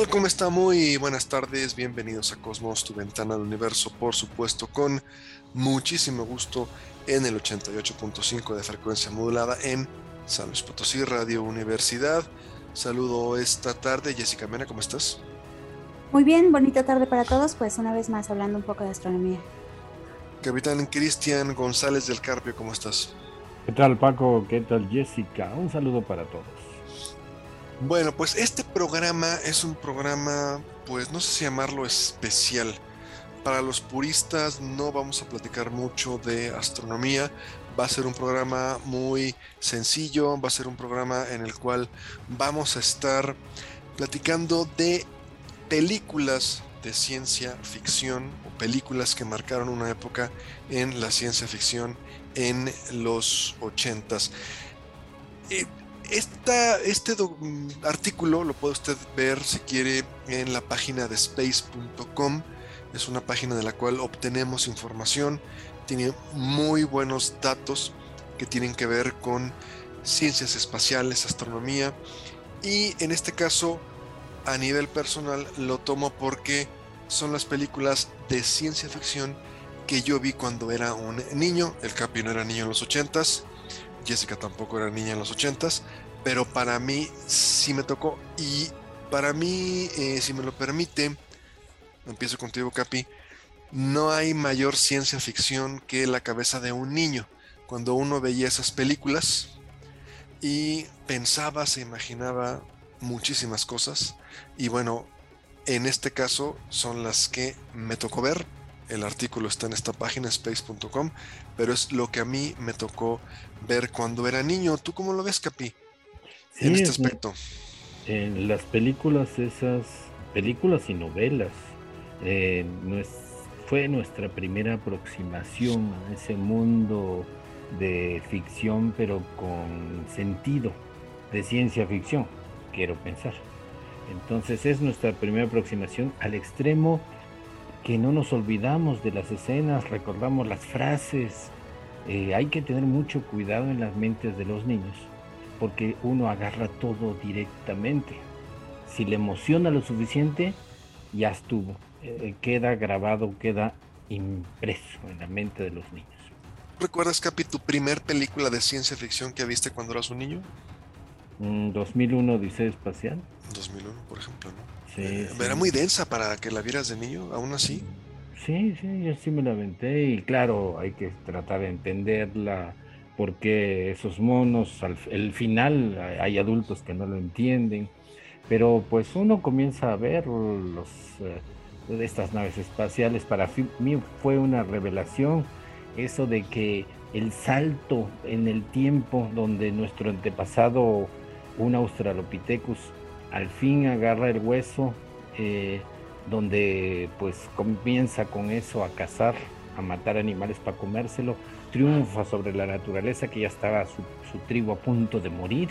Tal? ¿Cómo está? Muy buenas tardes. Bienvenidos a Cosmos, tu ventana al universo, por supuesto, con muchísimo gusto en el 88.5 de frecuencia modulada en San Luis Potosí, Radio Universidad. Saludo esta tarde. Jessica Mena, ¿cómo estás? Muy bien, bonita tarde para todos, pues una vez más hablando un poco de astronomía. Capitán Cristian González del Carpio, ¿cómo estás? ¿Qué tal Paco? ¿Qué tal Jessica? Un saludo para todos. Bueno, pues este programa es un programa, pues no sé si llamarlo especial. Para los puristas no vamos a platicar mucho de astronomía. Va a ser un programa muy sencillo, va a ser un programa en el cual vamos a estar platicando de películas de ciencia ficción o películas que marcaron una época en la ciencia ficción en los 80s este artículo lo puede usted ver si quiere en la página de space.com. Es una página de la cual obtenemos información. Tiene muy buenos datos que tienen que ver con ciencias espaciales, astronomía. Y en este caso, a nivel personal, lo tomo porque son las películas de ciencia ficción que yo vi cuando era un niño. El Capi no era niño en los 80s. Jessica tampoco era niña en los 80s, pero para mí sí me tocó. Y para mí, eh, si me lo permite, empiezo contigo, Capi, no hay mayor ciencia ficción que la cabeza de un niño. Cuando uno veía esas películas y pensaba, se imaginaba muchísimas cosas. Y bueno, en este caso son las que me tocó ver. El artículo está en esta página, space.com, pero es lo que a mí me tocó ver cuando era niño. ¿Tú cómo lo ves, Capi? Sí, en este aspecto. En las películas, esas películas y novelas, eh, fue nuestra primera aproximación a ese mundo de ficción, pero con sentido, de ciencia ficción, quiero pensar. Entonces es nuestra primera aproximación al extremo que no nos olvidamos de las escenas, recordamos las frases. Eh, hay que tener mucho cuidado en las mentes de los niños porque uno agarra todo directamente. Si le emociona lo suficiente, ya estuvo. Eh, queda grabado, queda impreso en la mente de los niños. ¿Recuerdas, Capi, tu primer película de ciencia ficción que viste cuando eras un niño? 2001, mm, Odisea Espacial. 2001, por ejemplo, ¿no? Sí, Eh, sí. Era muy densa para que la vieras de niño, aún así. Sí, sí, yo sí me la aventé y claro, hay que tratar de entenderla, porque esos monos, al el final hay adultos que no lo entienden, pero pues uno comienza a ver los, eh, estas naves espaciales, para mí fue una revelación eso de que el salto en el tiempo donde nuestro antepasado, un Australopithecus, al fin agarra el hueso, eh, donde pues comienza con eso a cazar, a matar animales para comérselo, triunfa sobre la naturaleza que ya estaba su, su tribu a punto de morir,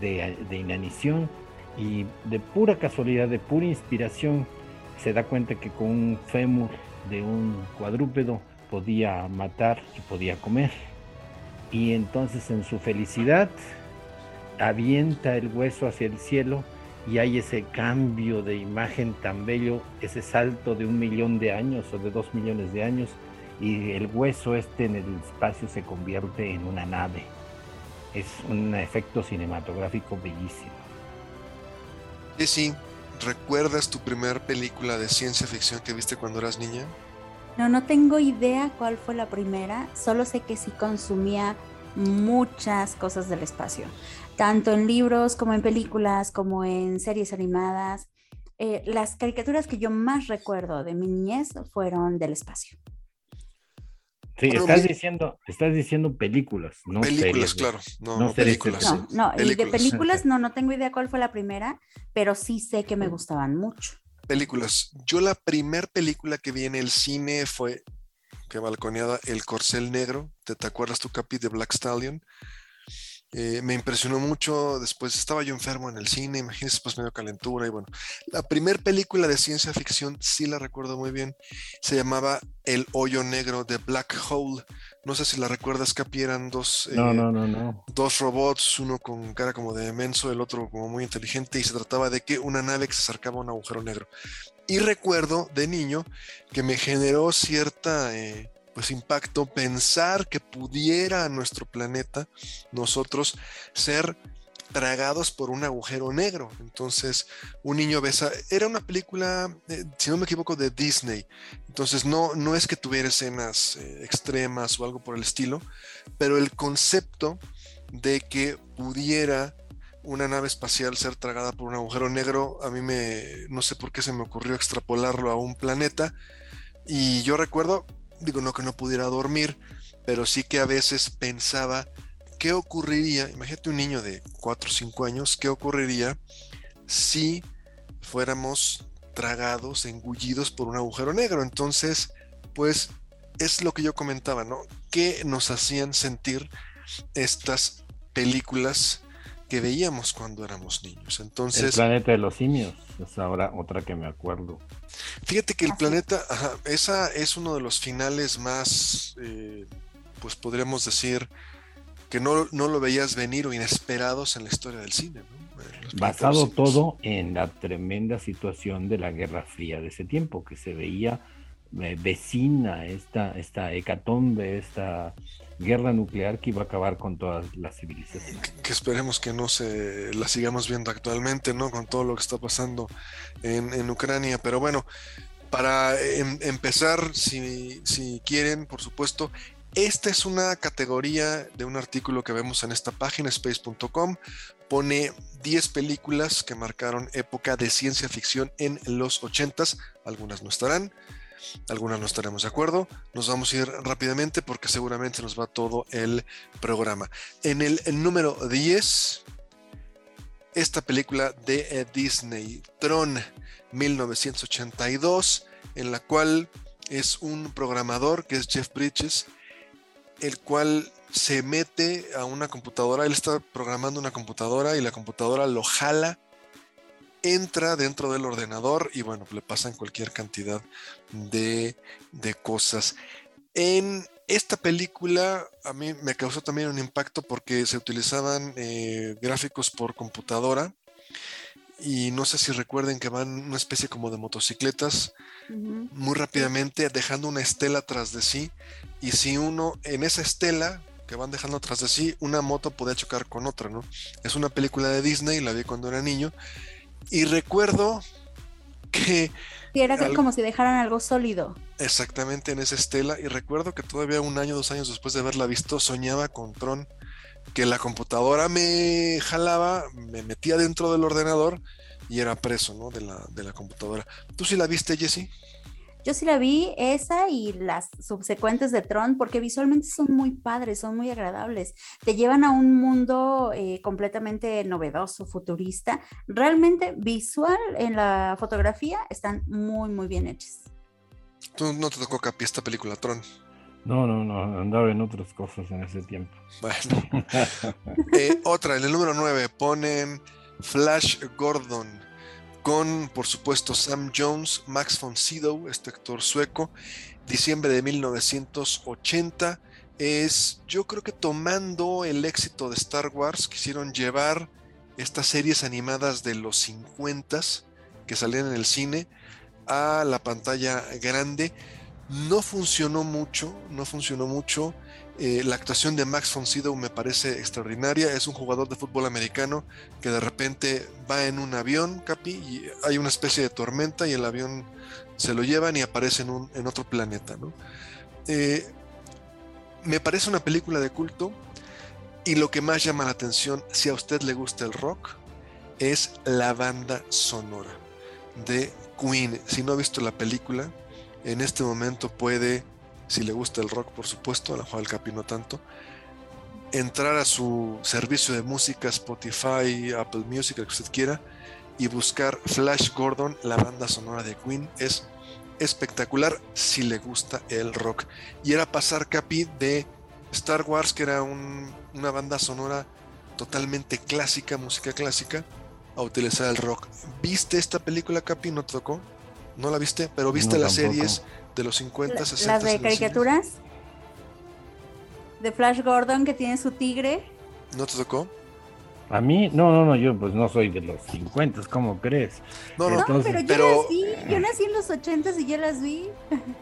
de, de inanición, y de pura casualidad, de pura inspiración, se da cuenta que con un fémur de un cuadrúpedo podía matar y podía comer. Y entonces en su felicidad avienta el hueso hacia el cielo y hay ese cambio de imagen tan bello, ese salto de un millón de años o de dos millones de años y el hueso este en el espacio se convierte en una nave. Es un efecto cinematográfico bellísimo. Jessy, ¿recuerdas tu primer película de ciencia ficción que viste cuando eras niña? No, no tengo idea cuál fue la primera, solo sé que sí consumía muchas cosas del espacio, tanto en libros como en películas, como en series animadas. Eh, las caricaturas que yo más recuerdo de mi niñez fueron del espacio. Sí, estás diciendo, estás diciendo películas, no películas, claro, no, no, películas. No, no, y de películas no, no tengo idea cuál fue la primera, pero sí sé que me gustaban mucho. Películas. Yo la primer película que vi en el cine fue que balconeada El Corcel Negro. ¿Te, te acuerdas tu capi de Black Stallion? Eh, me impresionó mucho. Después estaba yo enfermo en el cine, imagínense, pues medio calentura. Y bueno, la primera película de ciencia ficción, sí la recuerdo muy bien, se llamaba El Hoyo Negro de Black Hole. No sé si la recuerdas, Capi, eran dos, eh, no, no, no, dos robots, uno con cara como de menso, el otro como muy inteligente, y se trataba de que una nave que se acercaba a un agujero negro. Y recuerdo de niño que me generó cierta. Eh, pues impacto pensar que pudiera nuestro planeta nosotros ser tragados por un agujero negro. Entonces, un niño besa. Era una película, eh, si no me equivoco, de Disney. Entonces, no, no es que tuviera escenas eh, extremas o algo por el estilo, pero el concepto de que pudiera una nave espacial ser tragada por un agujero negro, a mí me, no sé por qué se me ocurrió extrapolarlo a un planeta. Y yo recuerdo, digo, no que no pudiera dormir, pero sí que a veces pensaba qué ocurriría, imagínate un niño de 4 o 5 años, qué ocurriría si fuéramos tragados, engullidos por un agujero negro. Entonces, pues es lo que yo comentaba, ¿no? ¿Qué nos hacían sentir estas películas que veíamos cuando éramos niños? Entonces... El planeta de los simios, es ahora otra que me acuerdo. Fíjate que el planeta, esa es uno de los finales más, eh, pues podríamos decir, que no, lo veías venir o inesperados en la historia del cine. Basado todo en la tremenda situación de la Guerra Fría de ese tiempo, que se veía eh, vecina esta, esta hecatombe, esta guerra nuclear que iba a acabar con todas las civilizaciones. Que, esperemos que no se la sigamos viendo actualmente, ¿no? Con todo lo que está pasando en, Ucrania. Pero bueno, para em, empezar, si, si quieren, por supuesto, esta es una categoría de un artículo que vemos en esta página, space.com. Pone 10 películas que marcaron época de ciencia ficción en los 80s. Algunas no estarán, algunas no estaremos de acuerdo. Nos vamos a ir rápidamente porque seguramente nos va todo el programa. En el, número 10, esta película de eh, Disney, Tron 1982, en la cual es un programador que es Jeff Bridges el cual se mete a una computadora, él está programando una computadora y la computadora lo jala, entra dentro del ordenador y bueno, le pasan cualquier cantidad de, cosas. En esta película a mí me causó también un impacto porque se utilizaban eh, gráficos por computadora. Y no sé si recuerden que van una especie como de motocicletas muy rápidamente dejando una estela tras de sí. Y si uno en esa estela que van dejando tras de sí una moto podía chocar con otra, ¿no? Es una película de Disney, la vi cuando era niño. Y recuerdo que era como si dejaran algo sólido. Exactamente en esa estela y recuerdo que todavía un año, dos años después de haberla visto soñaba con Tron que la computadora me jalaba, me metía dentro del ordenador y era preso, ¿no? De la, de la computadora. ¿Tú sí la viste, Jessie? Yo sí la vi, esa y las subsecuentes de Tron, porque visualmente son muy padres, son muy agradables. Te llevan a un mundo eh, completamente novedoso, futurista. Realmente visual en la fotografía están muy, muy bien hechas. ¿Tú no te tocó capi esta película, Tron? No, no, no, andaba en otras cosas en ese tiempo. Bueno. Eh, otra, en el número 9 ponen Flash Gordon con, por supuesto, Sam Jones, Max von Sydow, este actor sueco, diciembre de 1980. Es, yo creo que tomando el éxito de Star Wars, quisieron llevar estas series animadas de los 50 que salían en el cine a la pantalla grande no funcionó mucho, no funcionó mucho. Eh, la actuación de Max von Sydow me parece extraordinaria. Es un jugador de fútbol americano que de repente va en un avión, Capi, y hay una especie de tormenta y el avión se lo llevan y aparece en, otro planeta. Eh, me parece una película de culto y lo que más llama la atención, si a usted le gusta el rock, es la banda sonora de Queen. Si no ha visto la película, en este momento puede si le gusta el rock, por supuesto, a la mejor al Capi no tanto, entrar a su servicio de música, Spotify, Apple Music, el que usted quiera, y buscar Flash Gordon, la banda sonora de Queen. Es espectacular si le gusta el rock. Y era pasar Capi de Star Wars, que era una banda sonora totalmente clásica, música clásica, a utilizar el rock. ¿Viste esta película, Capi? ¿No te tocó? ¿No la viste? Pero viste las series de los 50, 60. ¿Las de caricaturas? De Flash Gordon que tiene su tigre. ¿No te tocó? A mí, no, no, no, yo pues no soy de los 50, ¿cómo crees? No, no, pero yo las vi, yo nací en los 80 y ya las vi.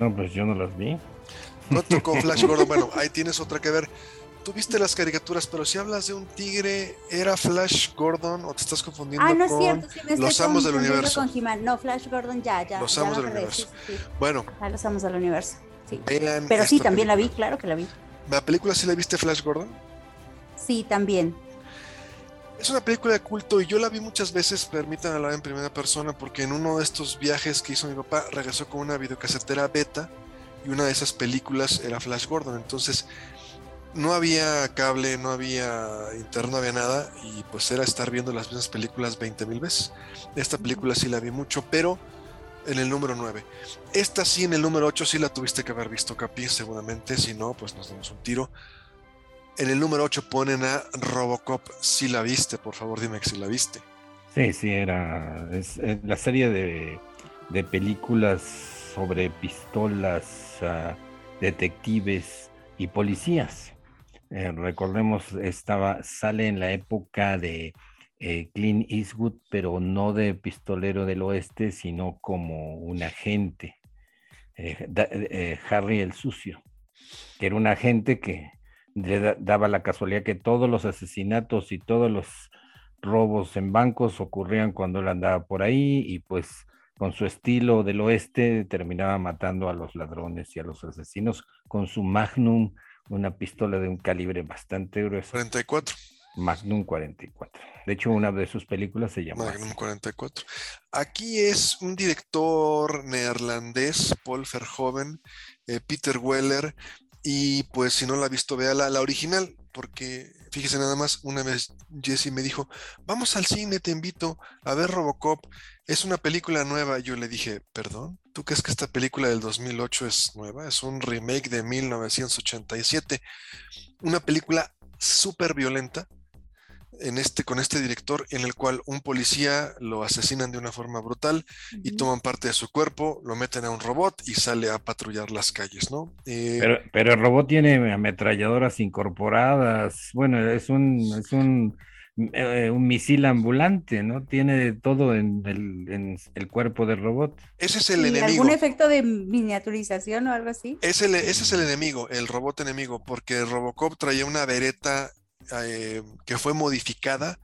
No, pues yo no las vi. No tocó Flash Gordon, bueno, ahí tienes otra que ver. Tú viste las caricaturas, pero si hablas de un tigre, ¿era Flash Gordon o te estás confundiendo ah, no con es cierto, sí, Los Amos del Universo? Con no, Flash Gordon ya, ya. Los Amos del Universo. Bueno. Ah, los Amos del Universo, sí. pero sí, también la vi, claro que la vi. ¿La película sí la viste Flash Gordon? Sí, también. Es una película de culto y yo la vi muchas veces, permítanme hablar en primera persona, porque en uno de estos viajes que hizo mi papá regresó con una videocasetera beta y una de esas películas era Flash Gordon. Entonces no había cable, no había internet, no había nada y pues era estar viendo las mismas películas 20 mil veces. Esta película sí la vi mucho, pero en el número 9. Esta sí en el número 8 sí la tuviste que haber visto, Capi, seguramente. Si no, pues nos damos un tiro. En el número 8 ponen a Robocop. Si la viste, por favor, dime que si la viste. Sí, sí, era la serie de, películas sobre pistolas, ah, detectives y policías. Eh, recordemos, estaba, sale en la época de eh, Clint Eastwood, pero no de pistolero del oeste, sino como un agente, eh, Harry el Sucio, que era un agente que daba la casualidad que todos los asesinatos y todos los robos en bancos ocurrían cuando él andaba por ahí y pues con su estilo del oeste terminaba matando a los ladrones y a los asesinos con su Magnum, una pistola de un calibre bastante grueso. 44. Magnum 44. De hecho, una de sus películas se llama Magnum 44. Aquí es un director neerlandés, Paul Verhoeven, eh, Peter Weller, y pues si no la ha visto, vea la, original, porque fíjese nada más, una vez Jesse me dijo, vamos al cine, te invito a ver Robocop, es una película nueva. Yo le dije, perdón, ¿tú crees que esta película del 2008 es nueva? Es un remake de 1987, una película súper violenta, en este, con este director en el cual un policía lo asesinan de una forma brutal y toman parte de su cuerpo, lo meten a un robot y sale a patrullar las calles, ¿no? Eh, pero, pero, el robot tiene ametralladoras incorporadas, bueno, es un, es un, eh, un misil ambulante, ¿no? Tiene todo en el, el cuerpo del robot. Ese es el enemigo. ¿Algún efecto de miniaturización o algo así? ese es el enemigo, el robot enemigo, porque Robocop traía una vereta eh, que fue modificada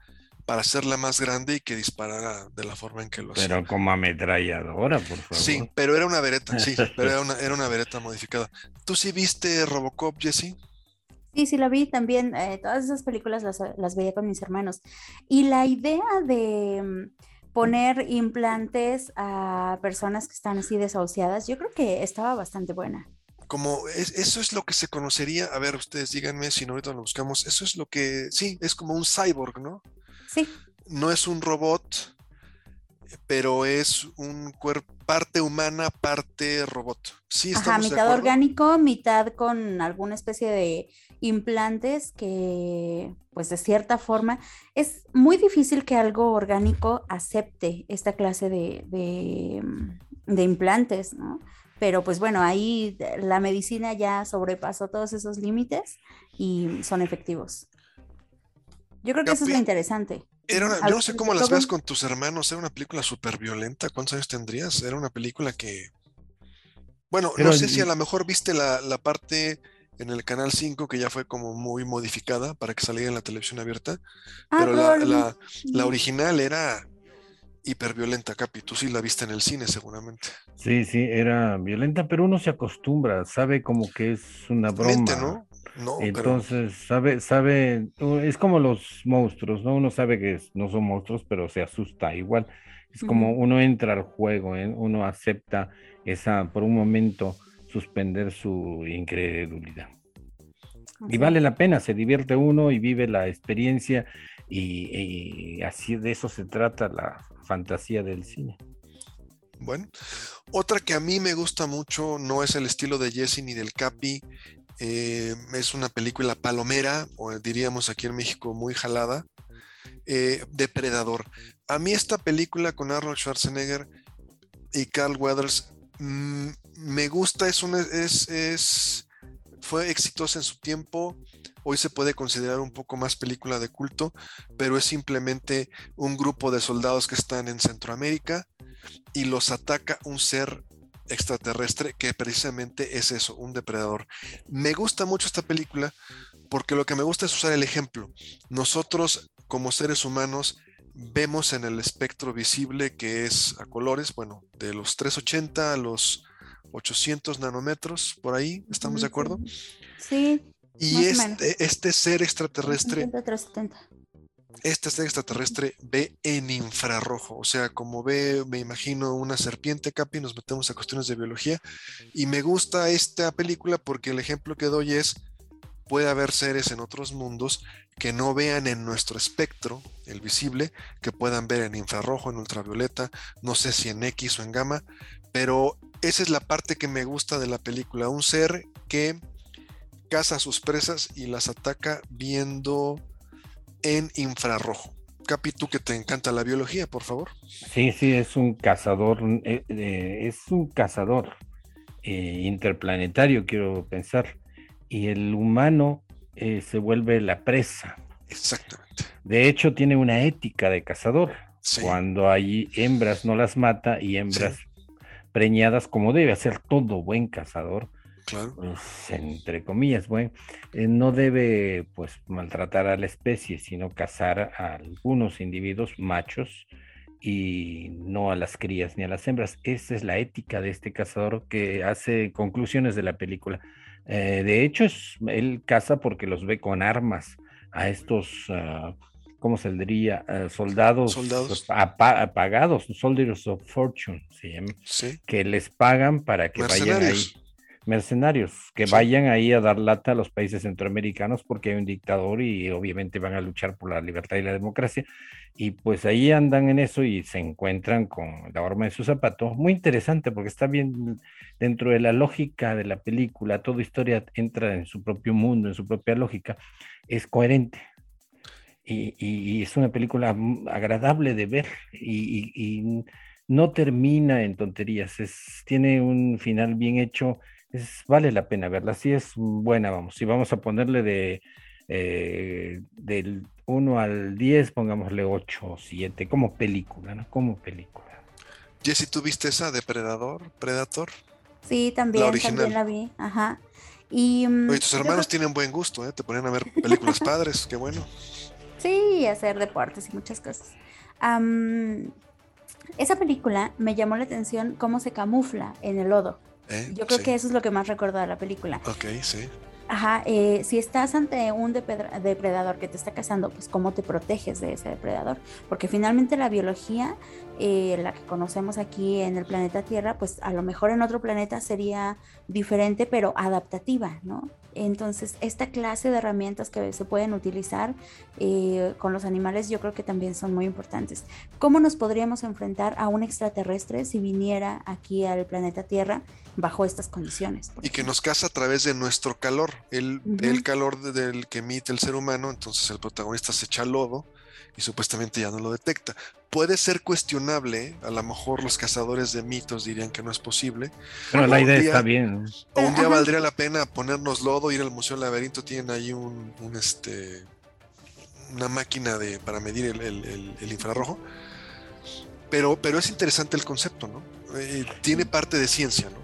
para hacerla más grande y que disparara de la forma en que lo hacía. Pero como ametralladora, por favor. Sí, pero era una vereta, sí, pero era una, era una vereta modificada. ¿Tú sí viste Robocop, Jesse? Sí, sí, la vi también. Eh, todas esas películas las, las, veía con mis hermanos. Y la idea de mm, poner implantes a personas que están así desahuciadas, yo creo que estaba bastante buena como eso es lo que se conocería, a ver, ustedes díganme si no ahorita lo buscamos, eso es lo que, sí, es como un cyborg, ¿no? Sí. No es un robot, pero es un cuerpo, parte humana, parte robot. Sí, Ajá, mitad orgánico, mitad con alguna especie de implantes que, pues de cierta forma, es muy difícil que algo orgánico acepte esta clase de, de, de implantes, ¿no? pero pues bueno, ahí la medicina ya sobrepasó todos esos límites y son efectivos. Yo creo que eso es lo interesante. Era yo no sé cómo las ves con tus hermanos, era una película súper violenta, ¿cuántos años tendrías? Era una película que... Bueno, no sé si a lo mejor viste la, la parte en el canal 5 que ya fue como muy modificada para que saliera en la televisión abierta, ah, pero la, la, la original era hiperviolenta, Capi. Tú sí la viste en el cine, seguramente. Sí, sí, era violenta, pero uno se acostumbra, sabe como que es una broma. ¿no? No, Entonces, sabe, sabe, es como los monstruos, ¿no? Uno sabe que no son monstruos, pero se asusta igual. Es como uno entra al juego, ¿eh? uno acepta esa, por un momento, suspender su incredulidad. Y vale la pena, se divierte uno y vive la experiencia y, así de eso se trata la fantasía del cine. Bueno, otra que a mí me gusta mucho, no es el estilo de Jesse ni del Capi, eh, es una película palomera, o diríamos aquí en México muy jalada, eh, Depredador. A mí esta película con Arnold Schwarzenegger y Carl Weathers mm, me gusta, es, una, es, es, fue exitosa en su tiempo, hoy se puede considerar un poco más película de culto, pero es simplemente un grupo de soldados que están en Centroamérica y los ataca un ser extraterrestre que precisamente es eso, un depredador. Me gusta mucho esta película porque lo que me gusta es usar el ejemplo. Nosotros como seres humanos vemos en el espectro visible que es a colores, bueno, de los 380 a los 800 nanómetros, por ahí, ¿estamos de acuerdo? Sí. Y este, este, ser extraterrestre este ser extraterrestre ve en infrarrojo, o sea, como ve, me imagino una serpiente, Capi, nos metemos a cuestiones de biología, y me gusta esta película porque el ejemplo que doy es, puede haber seres en otros mundos que no vean en nuestro espectro, el visible, que puedan ver en infrarrojo, en ultravioleta, no sé si en X o en gamma, pero esa es la parte que me gusta de la película, un ser que caza a sus presas y las ataca viendo en infrarrojo. Capi, tú que te encanta la biología, por favor. Sí, sí, es un cazador, eh, eh, es un cazador eh, interplanetario, quiero pensar. Y el humano se vuelve la presa. Exactamente. De hecho, tiene una ética de cazador. Cuando hay hembras no las mata y hembras preñadas, como debe hacer todo buen cazador, pues, entre comillas, bueno, eh, no debe pues maltratar a la especie, sino cazar a algunos individuos machos y no a las crías ni a las hembras. Esa es la ética de este cazador que hace conclusiones de la película. Eh, de hecho, es, él caza porque los ve con armas a estos, uh, ¿cómo se diría? Ah, soldados, soldados. apagados, soldiers of fortune, que les pagan para que vayan ahí mercenarios que vayan ahí a dar lata a los países centroamericanos porque hay un dictador y obviamente van a luchar por la libertad y la democracia. Y pues ahí andan en eso y se encuentran con la horma de su zapato. Muy interesante porque está bien dentro de la lógica de la película, toda historia entra en su propio mundo, en su propia lógica, es coherente. Y, es una película agradable de ver y, y no termina en tonterías, es, tiene un final bien hecho vale la pena verla, sí es buena, vamos, si vamos a ponerle de eh, del 1 al 10, pongámosle 8 o 7, como película, ¿no? Como película. Jessy, ¿tú viste esa Depredador? Predator? Sí, también, la también la vi, ajá. Y, mm, Oye, tus hermanos tienen buen gusto, ¿eh? Te ponen a ver películas padres, qué bueno. Sí, hacer deportes y muchas cosas. esa película me llamó la atención cómo se camufla en el lodo. ¿Eh? Yo creo que eso es lo que más recuerdo de la película. Ok, sí. Ajá, eh, si estás ante un depredador que te está cazando, pues cómo te proteges de ese depredador, porque finalmente la biología, eh, la que conocemos aquí en el planeta Tierra, pues a lo mejor en otro planeta sería diferente, pero adaptativa, ¿no? Entonces, esta clase de herramientas que se pueden utilizar eh, con los animales yo creo que también son muy importantes. ¿Cómo nos podríamos enfrentar a un extraterrestre si viniera aquí al planeta Tierra bajo estas condiciones? Y que nos caza a través de nuestro calor, el, el calor del que emite el ser humano, entonces el protagonista se echa lodo y supuestamente ya no lo detecta. Puede ser cuestionable, a lo mejor los cazadores de mitos dirían que no es posible. Pero la idea está bien. O un día valdría la pena ponernos lodo, ir al Museo del Laberinto, tienen ahí un, este una máquina de, para medir el, infrarrojo. Pero, pero es interesante el concepto, ¿no? Eh, tiene parte de ciencia, ¿no?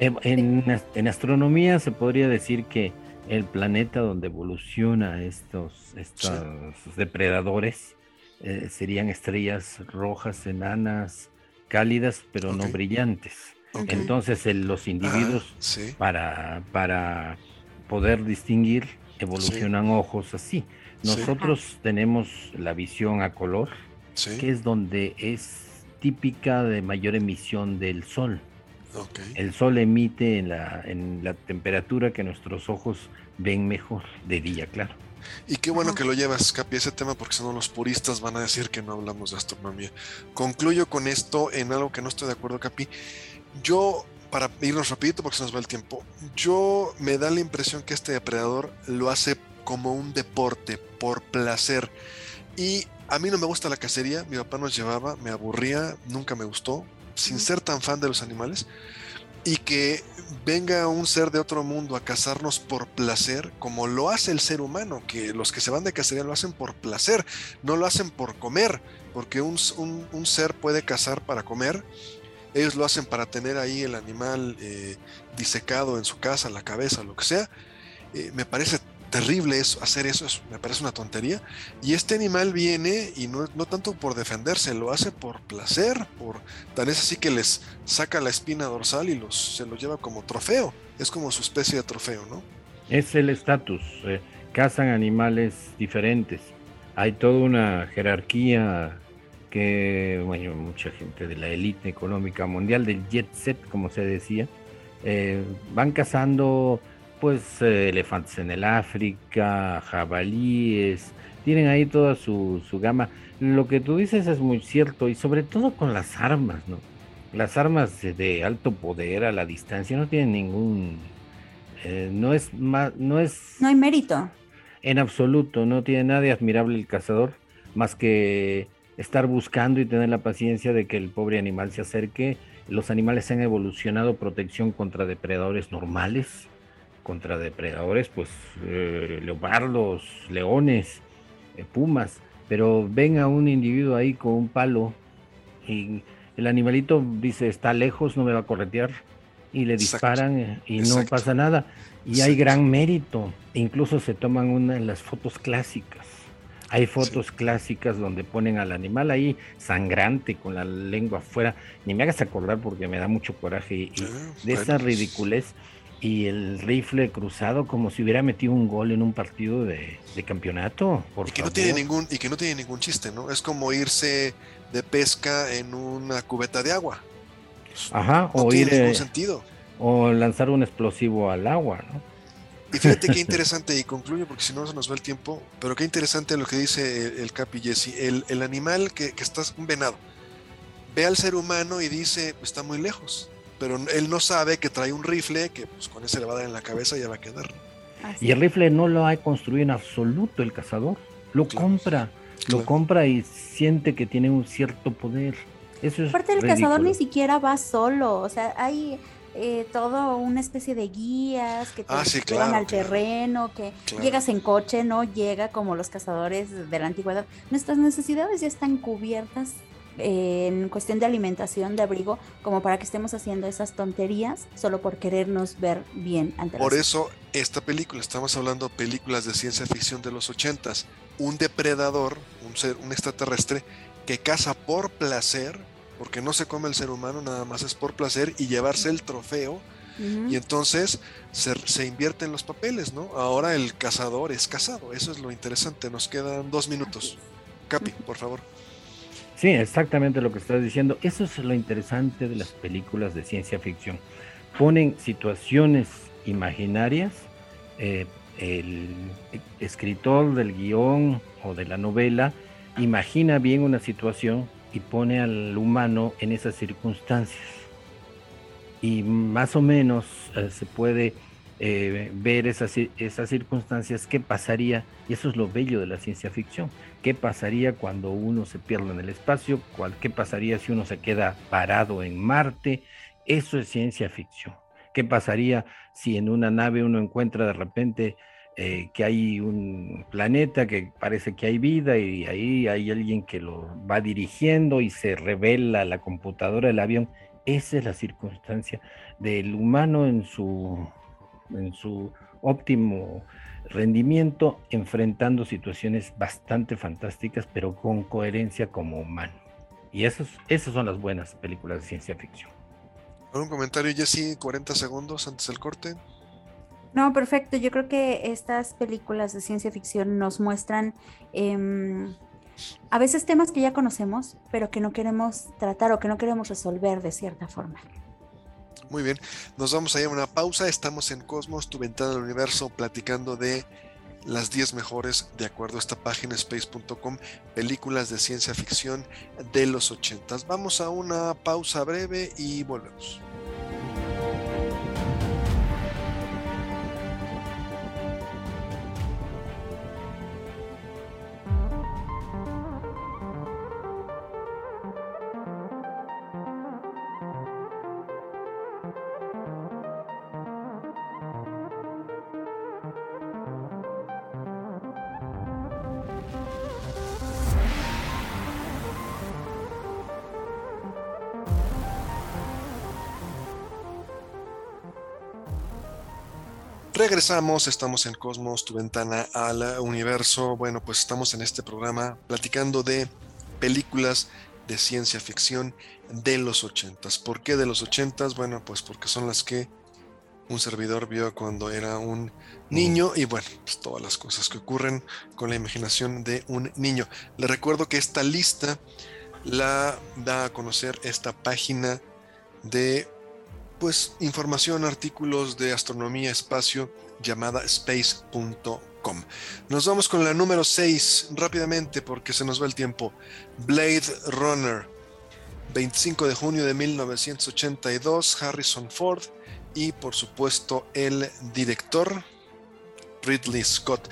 En, en astronomía se podría decir que el planeta donde evoluciona estos, estos depredadores eh, serían estrellas rojas, enanas, cálidas, pero no brillantes. Entonces los individuos para, para poder distinguir evolucionan ojos así. Nosotros tenemos la visión a color, que es donde es típica de mayor emisión del sol. El sol emite en la, en la temperatura que nuestros ojos ven mejor de día, claro. Y qué bueno que lo llevas, Capi, ese tema, porque si no los puristas van a decir que no hablamos de astronomía. Concluyo con esto en algo que no estoy de acuerdo, Capi. Yo, para irnos rapidito porque se nos va el tiempo, yo me da la impresión que este depredador lo hace como un deporte, por placer. Y a mí no me gusta la cacería, mi papá nos llevaba, me aburría, nunca me gustó, sin ser tan fan de los animales y que venga un ser de otro mundo a cazarnos por placer, como lo hace el ser humano, que los que se van de cacería lo hacen por placer, no lo hacen por comer, porque un, ser puede cazar para comer, ellos lo hacen para tener ahí el animal eh, disecado en su casa, la cabeza, lo que sea, eh, me parece terrible eso, hacer eso, me parece una tontería. Y este animal viene y no, no, tanto por defenderse, lo hace por placer, por tan es así que les saca la espina dorsal y los, se lo lleva como trofeo. Es como su especie de trofeo, ¿no? Es el estatus. Eh, cazan animales diferentes. Hay toda una jerarquía que, bueno, mucha gente de la élite económica mundial, del jet set, como se decía, eh, van cazando pues eh, elefantes en el África, jabalíes, tienen ahí toda su, gama. Lo que tú dices es muy cierto y sobre todo con las armas, ¿no? Las armas de alto poder a la distancia no tienen ningún, eh, no es más, no es. No hay mérito. En absoluto, no tiene nada de admirable el cazador, más que estar buscando y tener la paciencia de que el pobre animal se acerque. Los animales han evolucionado protección contra depredadores normales contra depredadores, pues eh, leopardos, leones, eh, pumas, pero ven a un individuo ahí con un palo y el animalito dice está lejos, no me va a corretear y le disparan eh, y no pasa nada. Y hay gran mérito, incluso se toman una en las fotos clásicas. Hay fotos clásicas donde ponen al animal ahí sangrante con la lengua afuera. Ni me hagas acordar porque me da mucho coraje y, ah, de esa ridiculez y el rifle cruzado como si hubiera metido un gol en un partido de, campeonato. y que no tiene ningún y que no tiene ningún chiste, ¿no? Es como irse de pesca en una cubeta de agua. Ajá, no tiene ningún sentido. O lanzar un explosivo al agua, ¿no? Y fíjate qué interesante, y concluyo porque si no se nos va el tiempo, pero qué interesante lo que dice el, Capi Jesse. El, el animal que, que está, un venado, ve al ser humano y dice, está muy lejos pero él no sabe que trae un rifle que pues con ese le va a dar en la cabeza y ya va a quedar. Y el rifle no lo ha construido en absoluto el cazador, lo compra, lo compra y siente que tiene un cierto poder. Eso es Aparte el cazador ni siquiera va solo, o sea, hay eh, todo una especie de guías que te ah, llevan al terreno, que llegas en coche, no llega como los cazadores de la antigüedad. Nuestras necesidades ya están cubiertas en cuestión de alimentación, de abrigo, como para que estemos haciendo esas tonterías solo por querernos ver bien ante Por eso esta película, estamos hablando de películas de ciencia ficción de los ochentas, un depredador, un ser, un extraterrestre que caza por placer, porque no se come el ser humano, nada más es por placer y llevarse el trofeo. Y entonces se, se invierten los papeles, ¿no? Ahora el cazador es cazado, eso es lo interesante. Nos quedan dos minutos. Capi, por favor. Sí, exactamente lo que estás diciendo. Eso es lo interesante de las películas de ciencia ficción. Ponen situaciones imaginarias. Eh, el escritor del guion o de la novela imagina bien una situación y pone al humano en esas circunstancias. Y más o menos eh, se puede eh, ver esas, esas circunstancias, qué pasaría, y eso es lo bello de la ciencia ficción, qué pasaría cuando uno se pierde en el espacio, qué pasaría si uno se queda parado en Marte, eso es ciencia ficción. ¿Qué pasaría si en una nave uno encuentra de repente eh, que hay un planeta que parece que hay vida y ahí hay alguien que lo va dirigiendo y se revela la computadora del avión? Esa es la circunstancia del humano en su en su óptimo rendimiento, enfrentando situaciones bastante fantásticas, pero con coherencia como humano. Y esos, esas son las buenas películas de ciencia ficción. ¿Un comentario, Jessy? 40 segundos antes del corte. No, perfecto. Yo creo que estas películas de ciencia ficción nos muestran em, a veces temas que ya conocemos, pero que no queremos tratar o que no queremos resolver de cierta forma. Muy bien, nos vamos a ir a una pausa. Estamos en Cosmos, tu ventana al universo, platicando de las 10 mejores, de acuerdo a esta página space.com, películas de ciencia ficción de los 80. Vamos a una pausa breve y volvemos. Regresamos, estamos en Cosmos, tu ventana al universo. Bueno, pues estamos en este programa platicando de películas de ciencia ficción de los ochentas. ¿Por qué de los ochentas? Bueno, pues porque son las que un servidor vio cuando era un niño y bueno, pues todas las cosas que ocurren con la imaginación de un niño. Le recuerdo que esta lista la da a conocer esta página de pues información, artículos de astronomía, espacio, llamada space.com. Nos vamos con la número 6 rápidamente porque se nos va el tiempo. Blade Runner, 25 de junio de 1982, Harrison Ford y por supuesto el director Ridley Scott.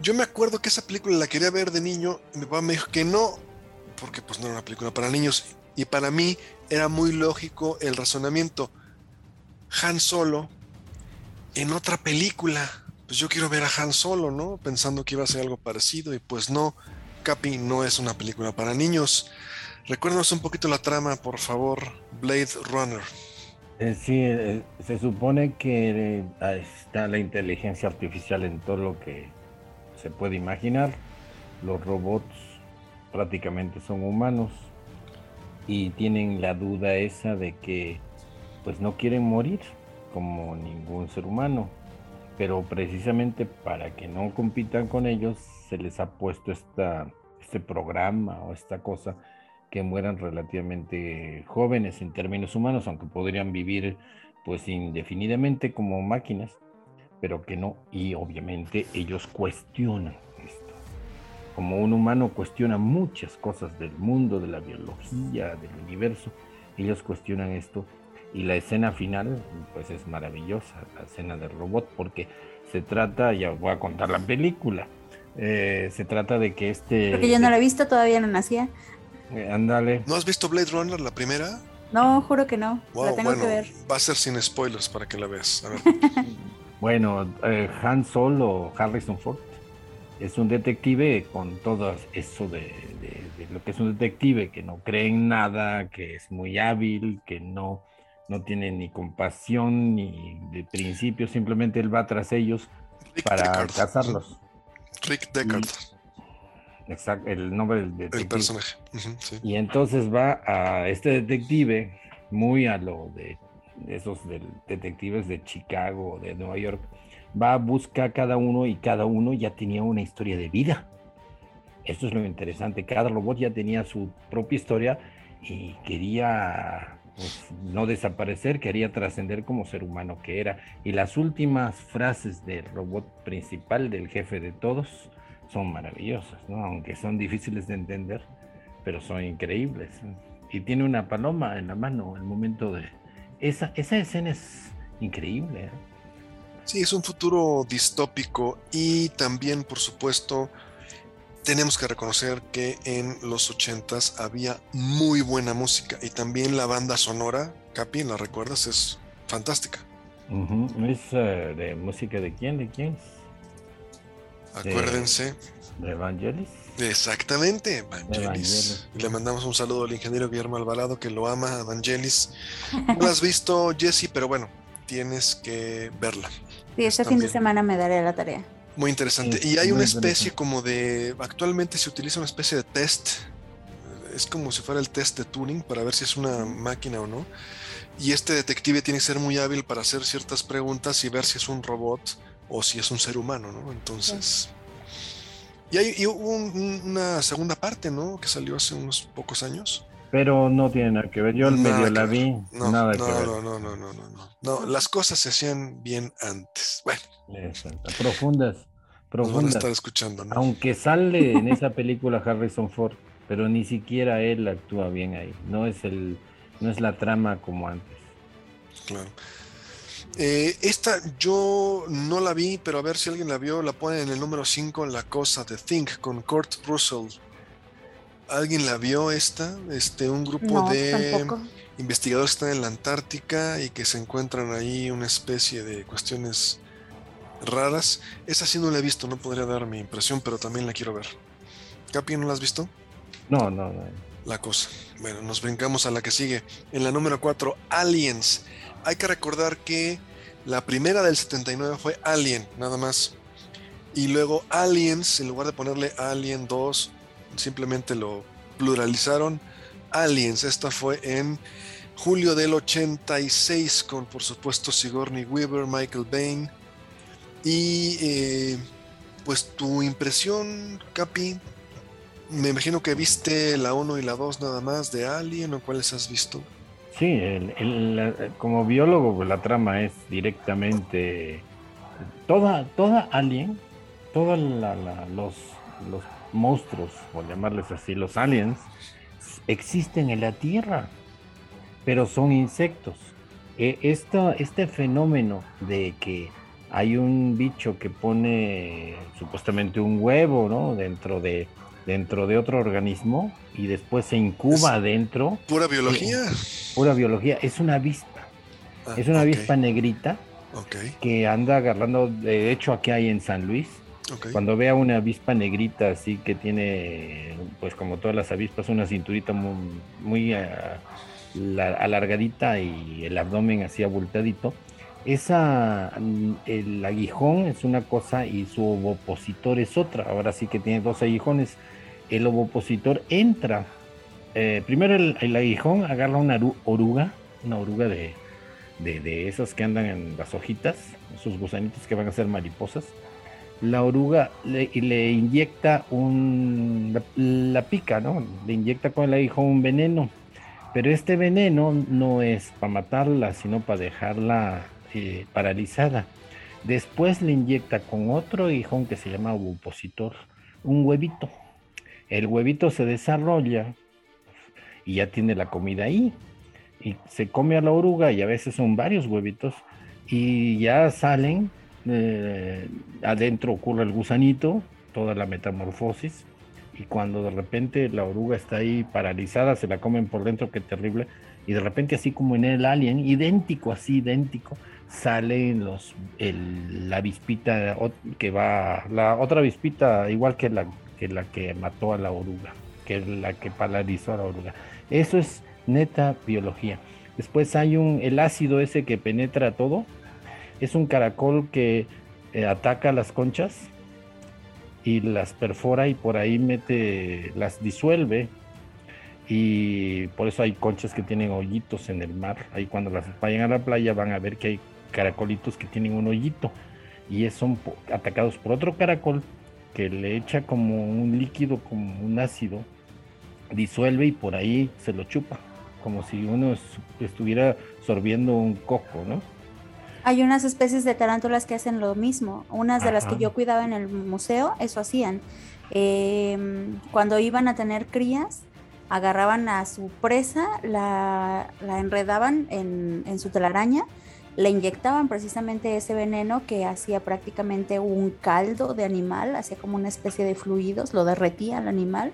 Yo me acuerdo que esa película la quería ver de niño, mi papá me dijo que no, porque pues no era una película para niños y para mí era muy lógico el razonamiento han Solo en otra película. Pues yo quiero ver a Han Solo, ¿no? Pensando que iba a ser algo parecido y pues no. Capi no es una película para niños. Recuérdanos un poquito la trama, por favor, Blade Runner. Eh, sí, eh, se supone que eh, está la inteligencia artificial en todo lo que se puede imaginar. Los robots prácticamente son humanos y tienen la duda esa de que pues no quieren morir como ningún ser humano. Pero precisamente para que no compitan con ellos, se les ha puesto esta, este programa o esta cosa que mueran relativamente jóvenes en términos humanos, aunque podrían vivir pues indefinidamente como máquinas, pero que no. Y obviamente ellos cuestionan esto. Como un humano cuestiona muchas cosas del mundo, de la biología, del universo, ellos cuestionan esto y la escena final, pues es maravillosa, la escena del robot, porque se trata, ya voy a contar la película, eh, se trata de que este... Porque yo no la he visto, todavía no nacía. Eh, ándale. ¿No has visto Blade Runner, la primera? No, juro que no. la tengo que ver. Va a ser sin spoilers para que la veas. bueno, eh, Han Solo, Harrison Ford, es un detective con todo eso de, de, lo que es un detective, que no cree en nada, que es muy hábil, que no no tiene ni compasión ni de principio, simplemente él va tras ellos para cazarlos. Rick Deckard. exacto, el nombre del detective. El personaje. Y entonces va a este detective, muy a lo de esos detectives de Chicago, de Nueva York, va, a buscar a cada uno y cada uno ya tenía una historia de vida. Esto es lo interesante, cada robot ya tenía su propia historia y quería pues, no desaparecer, quería trascender como ser humano que era. Y las últimas frases del robot principal, del jefe de todos, son maravillosas, ¿no? aunque son difíciles de entender, pero son increíbles. Y tiene una paloma en la mano, el momento de... Esa, esa escena es increíble. ¿eh? Sí, es un futuro distópico y también, por supuesto, tenemos que reconocer que en los ochentas había muy buena música y también la banda sonora, Capi, ¿la recuerdas? Es fantástica. ¿Es eh, de música de quién? ¿De quién? Acuérdense. ¿De Evangelis? Exactamente, Evangelis. Le mandamos un saludo al ingeniero Guillermo Alvarado que lo ama, Evangelis. No la has visto, Jesse, pero bueno, tienes que verla. Sí, este fin de semana me daré la tarea. Muy interesante. y hay una especie como de. Actualmente se utiliza una especie de test. Es como si fuera el test de Turing para ver si es una máquina o no. Y este detective tiene que ser muy hábil para hacer ciertas preguntas y ver si es un robot o si es un ser humano, ¿no? Entonces. Y, hay, hubo una segunda parte, ¿no? Que salió hace unos pocos años. Pero no tiene nada que ver. Yo el medio la vi, no, nada no, que ver. no, no, no, no, no, no. Las cosas se hacían bien antes. Bueno, Exacto. Profundas, nos van a profundas. estar escuchando, ¿no? Aunque sale en esa película Harrison Ford, pero ni siquiera él actúa bien ahí. No es el, no es la trama como antes. Claro. Eh, esta yo no la vi, pero a ver si alguien la vio, la pone en el número 5, La Cosa de Think, con Kurt Russell. ¿Alguien la vio esta? Este, un grupo No, de tampoco. investigadores que están en la Antártica y que se encuentran ahí una especie de cuestiones raras. Esa sí no la he visto, no podría dar mi impresión, pero también la quiero ver. Capi, ¿no la has visto? No, no, no. La cosa. Bueno, nos brincamos a la que sigue. En la número 4, Aliens. Hay que recordar que la primera del 79 fue Alien, nada más. Y luego Aliens, en lugar de ponerle Alien 2, simplemente lo pluralizaron. Aliens, esta fue en julio del 86 con por supuesto Sigourney Weaver, Michael Bain. Y eh, pues tu impresión, Capi, me imagino que viste la 1 y la 2 nada más de Alien o cuáles has visto. Sí, como biólogo, pues, la trama es directamente toda, toda Alien, todos los, los monstruos, por llamarles así, los aliens, existen en la Tierra, pero son insectos. E- esta- este fenómeno de que hay un bicho que pone supuestamente un huevo, ¿no? Dentro de, dentro de otro organismo y después se incuba Es- adentro Pura biología. pura biología, es una avispa. Ah, Es una avispa negrita Ok, que anda agarrando, de hecho aquí hay en San Luis, cuando vea una avispa negrita así que tiene, pues como todas las avispas, una cinturita muy, muy, ah, la- alargadita y el abdomen así abultadito, esa, mm, el aguijón es una cosa y su ovopositor es otra. Ahora sí que tiene dos aguijones. El ovopositor entra, eh, primero el, aguijón agarra una oruga, una oruga de, de, de esas que andan en las hojitas, esos gusanitos que van a ser mariposas. La oruga le, inyecta un. La, la pica, ¿no? Le inyecta con el aguijón un veneno. Pero este veneno no es para matarla, sino para dejarla eh, paralizada. Después le inyecta con otro aguijón que se llama ovipositor un huevito. El huevito se desarrolla y ya tiene la comida ahí. Y se come a la oruga y a veces son varios huevitos y ya salen. Eh, adentro ocurre el gusanito, toda la metamorfosis. Y cuando de repente la oruga está ahí paralizada, se la comen por dentro, qué terrible. Y de repente, así como en el alien, idéntico, así idéntico, salen los, la avispita ot- que va, la otra avispita, igual que la, que la que mató a la oruga, que es la que paralizó a la oruga. Eso es neta biología. Después hay un, el ácido ese que penetra todo, es un caracol que eh, ataca las conchas y las perfora y por ahí mete, las disuelve. Y por eso hay conchas que tienen hoyitos en el mar. Ahí cuando las vayan a la playa van a ver que hay caracolitos que tienen un hoyito. Y son atacados por otro caracol que le echa como un líquido, como un ácido, disuelve y por ahí se lo chupa. Como si uno es- estuviera sorbiendo un coco, ¿no? Hay unas especies de tarántulas que hacen lo mismo. Unas de las que yo cuidaba en el museo, eso hacían. Em, cuando iban a tener crías, agarraban a su presa, la, la enredaban en, en su telaraña, le inyectaban precisamente ese veneno que hacía prácticamente un caldo de animal, hacía como una especie de fluidos, lo derretía al animal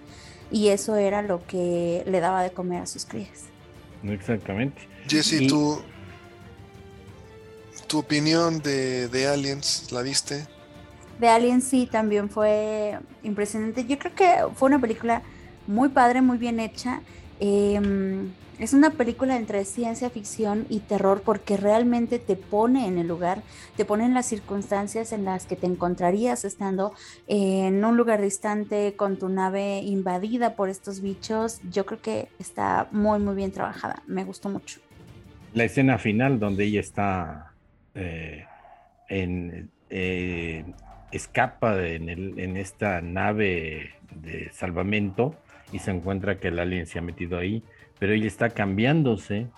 y eso era lo que le daba de comer a sus crías. Exactamente. Jesse, Y- tu, tu opinión de, de Aliens, ¿la viste? De Alien sí también fue impresionante. Yo creo que fue una película muy padre, muy bien hecha. Em, es una película entre ciencia ficción y terror porque realmente te pone en el lugar, te pone en las circunstancias en las que te encontrarías estando en un lugar distante con tu nave invadida por estos bichos. Yo creo que está muy, muy bien trabajada. Me gustó mucho. La escena final donde ella está eh, en eh, escapa de- en, el- en esta nave de salvamento y se encuentra que el alien se ha metido ahí. pero ella está cambiándose,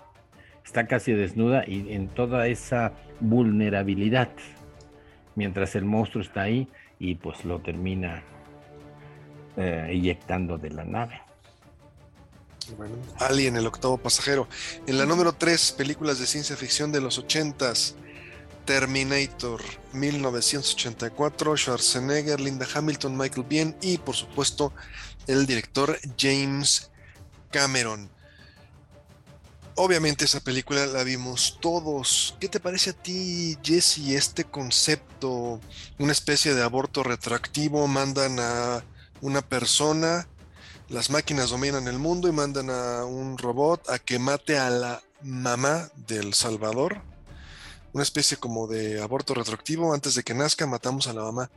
está casi desnuda y en toda esa vulnerabilidad, mientras el monstruo está ahí y pues lo termina eh, eyectando de la nave. Bueno, Alien, el octavo pasajero. En la número 3, películas de ciencia ficción de los 80s. Terminator 1984, Schwarzenegger, Linda Hamilton, Michael Biehn y por supuesto el director James Cameron. Obviamente esa película la vimos todos. ¿Qué te parece a ti, Jesse, este concepto? Una especie de aborto retroactivo, mandan a una persona, las máquinas dominan el mundo y mandan a un robot a que mate a la mamá del Salvador. Una especie como de aborto retroactivo, antes de que nazca matamos a la mamá.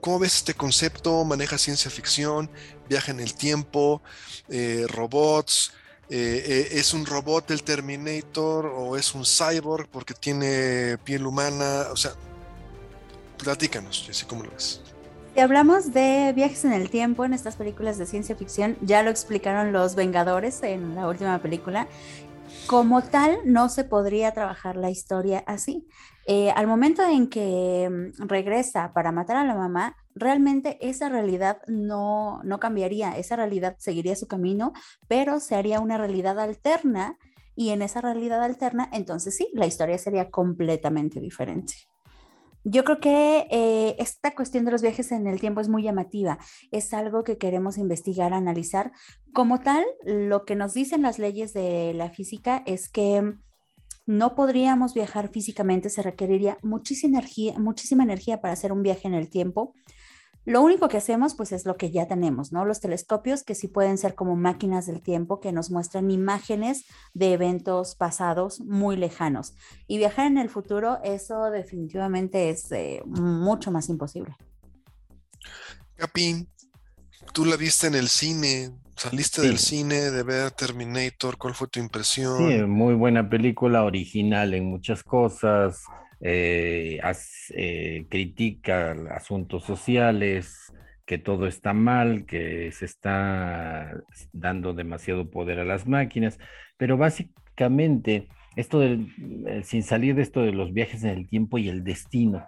¿Cómo ves este concepto? ¿Maneja ciencia ficción? ¿Viaja en el tiempo? Eh, ¿Robots? Eh, eh, ¿Es un robot el Terminator o es un cyborg porque tiene piel humana? O sea, platícanos, Jesse, ¿cómo lo ves? Si hablamos de viajes en el tiempo en estas películas de ciencia ficción, ya lo explicaron los Vengadores en la última película. Como tal, no se podría trabajar la historia así. Eh, al momento en que mm, regresa para matar a la mamá, realmente esa realidad no, no cambiaría, esa realidad seguiría su camino, pero se haría una realidad alterna y en esa realidad alterna, entonces sí, la historia sería completamente diferente. Yo creo que eh, esta cuestión de los viajes en el tiempo es muy llamativa. Es algo que queremos investigar, analizar. Como tal, lo que nos dicen las leyes de la física es que no podríamos viajar físicamente, se requeriría muchísima energía, muchísima energía para hacer un viaje en el tiempo. Lo único que hacemos pues es lo que ya tenemos, ¿no? Los telescopios que sí pueden ser como máquinas del tiempo que nos muestran imágenes de eventos pasados muy lejanos. Y viajar en el futuro, eso definitivamente es eh, mucho más imposible. Capi, tú la viste en el cine, saliste del cine de ver Terminator, ¿cuál fue tu impresión? Sí, muy buena película, original en muchas cosas, eh, eh, critica asuntos sociales, que todo está mal, que se está dando demasiado poder a las máquinas, pero básicamente esto del, eh, sin salir de esto de los viajes en el tiempo y el destino,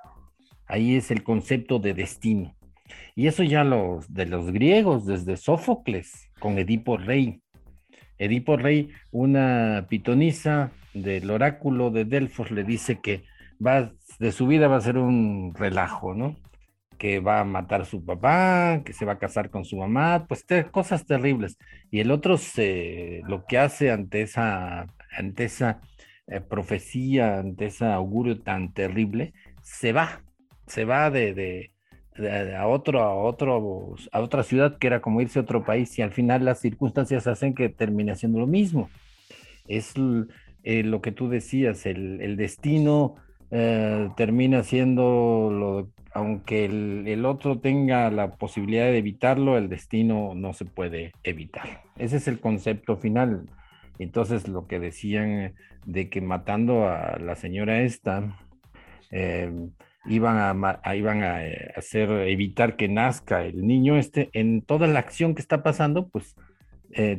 ahí es el concepto de destino. Y eso ya los de los griegos, desde Sófocles, con Edipo Rey. Edipo Rey, una pitonisa del oráculo de Delfos, le dice que de su vida va a ser un relajo, ¿no? Que va a matar a su papá, que se va a casar con su mamá, pues cosas terribles. Y el otro lo que hace ante esa, ante esa eh, profecía, ante ese augurio tan terrible, se va, se va de, de, a otro, a otro, a otra ciudad que era como irse a otro país y al final las circunstancias hacen que termine haciendo lo mismo. Es eh, lo que tú decías, el destino eh, termina siendo, lo, aunque el, otro tenga la posibilidad de evitarlo, el destino no se puede evitar. Ese es el concepto final. Entonces lo que decían de que matando a la señora esta, eh, iban, a, iban a eh, hacer, evitar que nazca el niño este, en toda la acción que está pasando, pues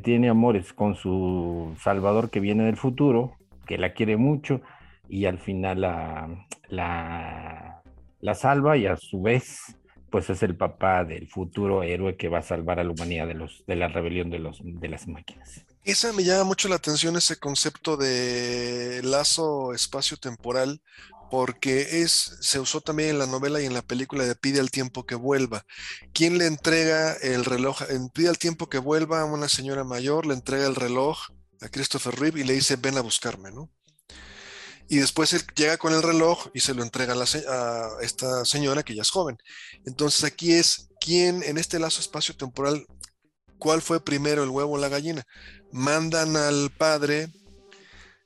tiene amores con su Salvador que viene del futuro, que la quiere mucho, y al final la, la, salva y a su vez pues es el papá del futuro héroe que va a salvar a la humanidad de, los, de la rebelión de, los, de las máquinas. Esa me llama mucho la atención, ese concepto de lazo espacio-temporal, porque es, se usó también en la novela y en la película de Pide al tiempo que vuelva. ¿Quién le entrega el reloj? En Pide al tiempo que vuelva a una señora mayor, le entrega el reloj a Christopher Reeve y le dice, ven a buscarme, ¿no? Y después él llega con el reloj y se lo entrega a, esta señora que ya es joven. Entonces aquí es quién en este lazo espacio-temporal, cuál fue primero el huevo o la gallina. Mandan al padre,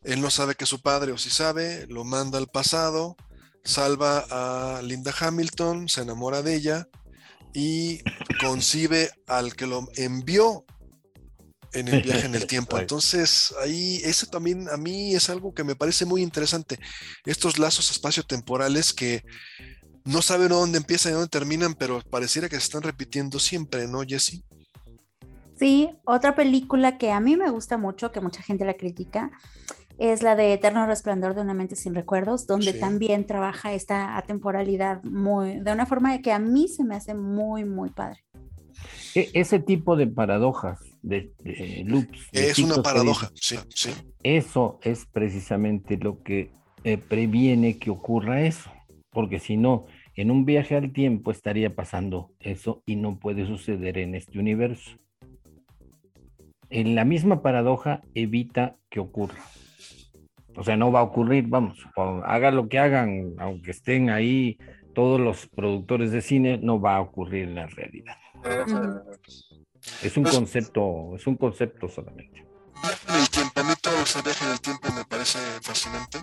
él no sabe que es su padre o si sabe, lo manda al pasado, salva a Linda Hamilton, se enamora de ella y concibe al que lo envió en el viaje en el tiempo. Entonces, ahí, eso también a mí es algo que me parece muy interesante. Estos lazos espacio-temporales que no saben dónde empiezan y dónde terminan, pero pareciera que se están repitiendo siempre, ¿no, Jesse? Sí, otra película que a mí me gusta mucho, que mucha gente la critica, es la de Eterno Resplandor de una mente sin recuerdos, donde también trabaja esta atemporalidad muy, de una forma que a mí se me hace muy, muy padre. E, ese tipo de paradojas, de, loops. Es una paradoja, sí, sí. Eso es precisamente lo que eh, previene que ocurra eso, porque si no, en un viaje al tiempo estaría pasando eso y no puede suceder en este universo. En la misma paradoja evita que ocurra. O sea, no va a ocurrir, vamos, haga lo que hagan, aunque estén ahí todos los productores de cine, no va a ocurrir en la realidad. Es un pues concepto, es un concepto solamente. El tiempo, a mí todo ese viaje del tiempo me parece fascinante.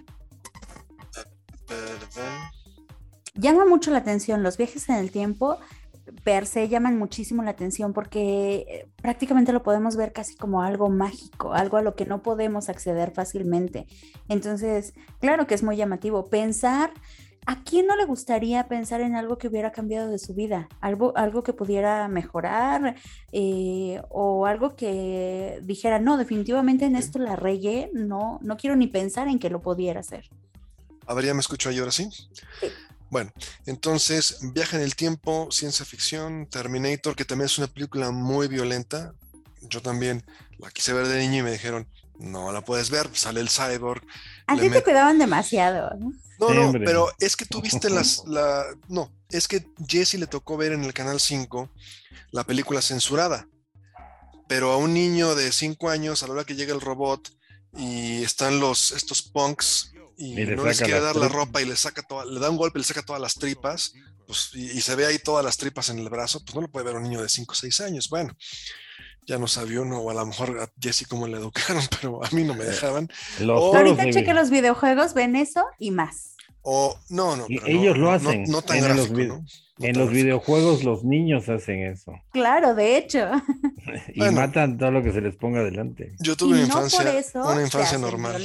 Llama mucho la atención los viajes en el tiempo per se llaman muchísimo la atención porque eh, prácticamente lo podemos ver casi como algo mágico, algo a lo que no podemos acceder fácilmente. Entonces, claro que es muy llamativo. Pensar, ¿a quién no le gustaría pensar en algo que hubiera cambiado de su vida? Algo, algo que pudiera mejorar eh, o algo que dijera, no, definitivamente en esto la regué, no, no quiero ni pensar en que lo pudiera hacer. A ver, ya me escucho ahí ahora sí. sí. Bueno, entonces, Viaja en el Tiempo, ciencia ficción, Terminator, que también es una película muy violenta. Yo también la quise ver de niño y me dijeron, no la puedes ver, sale el cyborg. A ti te cuidaban demasiado, ¿no? No, no, pero es que tú viste las, la, no, es que Jesse le tocó ver en el canal 5 la película censurada. Pero a un niño de 5 años, a la hora que llega el robot y están los, estos punks y, no les quiere dar la ropa y le saca toda, le da un golpe y le saca todas las tripas, pues, y, se ve ahí todas las tripas en el brazo, pues no lo puede ver un niño de 5 o 6 años. Bueno, ya no sabía uno, o a lo mejor a Jesse cómo le educaron, pero a mí no me dejaban. Ahorita cheque los videojuegos, ven eso y más. O no, no. ellos lo hacen. No, tan gráfico, ¿no? en los videojuegos los niños hacen eso. Claro, de hecho. y matan todo lo que se les ponga adelante. Yo tuve una infancia, una infancia normal.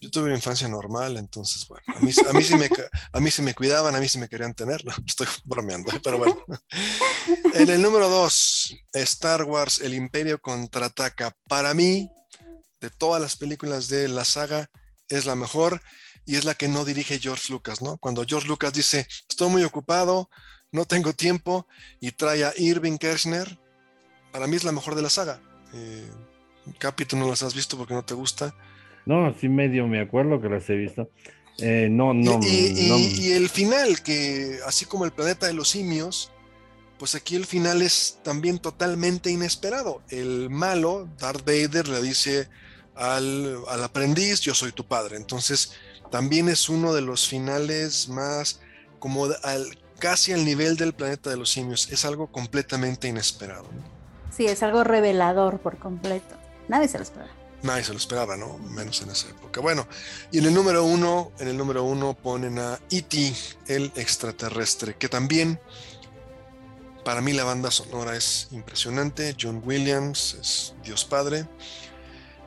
Yo tuve una infancia normal, entonces, bueno, a mí, a mí, sí me, a mí sí me cuidaban, a mí sí me querían tener. estoy bromeando, pero bueno. En el número dos, Star Wars, El Imperio contraataca. Para mí, de todas las películas de la saga, es la mejor y es la que no dirige George Lucas, ¿no? Cuando George Lucas dice, estoy muy ocupado, no tengo tiempo, y trae a Irving Kershner, para mí es la mejor de la saga. Eh, Capi, tú no las has visto porque no te gusta. No, sí medio me acuerdo que las he visto. Eh, no, no y, y, el final, que así como el planeta de los simios, pues aquí el final es también totalmente inesperado. El malo, Darth Vader, le dice al, al aprendiz, yo soy tu padre. Entonces, también es uno de los finales más como al, casi al nivel del planeta de los simios. Es algo completamente inesperado. Sí, es algo revelador por completo. Nadie se lo esperaba. Nadie se lo esperaba, ¿no? Menos en esa época. Bueno, y en el número uno, en el número uno ponen a E.T., el extraterrestre, que también para mí la banda sonora es impresionante. John Williams es Dios Padre.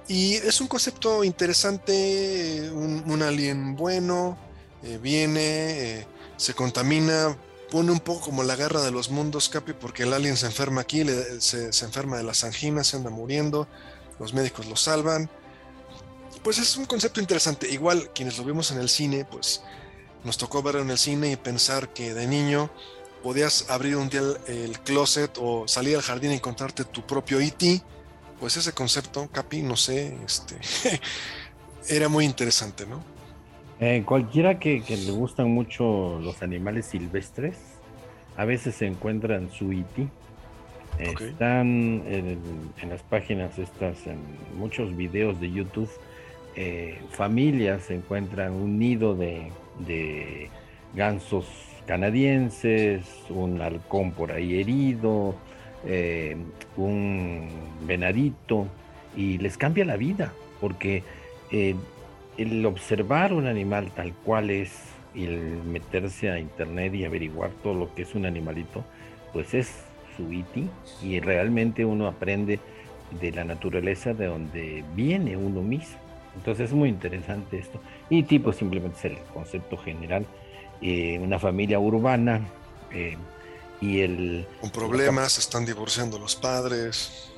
Y es un concepto interesante, un, alien bueno, eh, viene, eh, se contamina, pone un poco como la guerra de los mundos, Capi, porque el alien se enferma aquí, se, enferma de las anginas, se anda muriendo, los médicos lo salvan. Pues es un concepto interesante. Igual quienes lo vimos en el cine, pues nos tocó verlo en el cine y pensar que de niño podías abrir un día el, closet o salir al jardín y encontrarte tu propio E.T pues ese concepto, Capi, no sé, este, era muy interesante, ¿no? Eh, cualquiera que, le gustan mucho los animales silvestres, a veces se encuentran su iti. Están en, las páginas estas, en muchos videos de YouTube, eh, familias se encuentran un nido de, de gansos canadienses, un halcón por ahí herido, eh, un venadito y les cambia la vida, porque eh, el observar un animal tal cual es y el meterse a internet y averiguar todo lo que es un animalito, pues es su iti y realmente uno aprende de la naturaleza de donde viene uno mismo. Entonces es muy interesante esto. Y tipo simplemente es el concepto general. Eh, una familia urbana y el... Con problemas, se están divorciando los padres.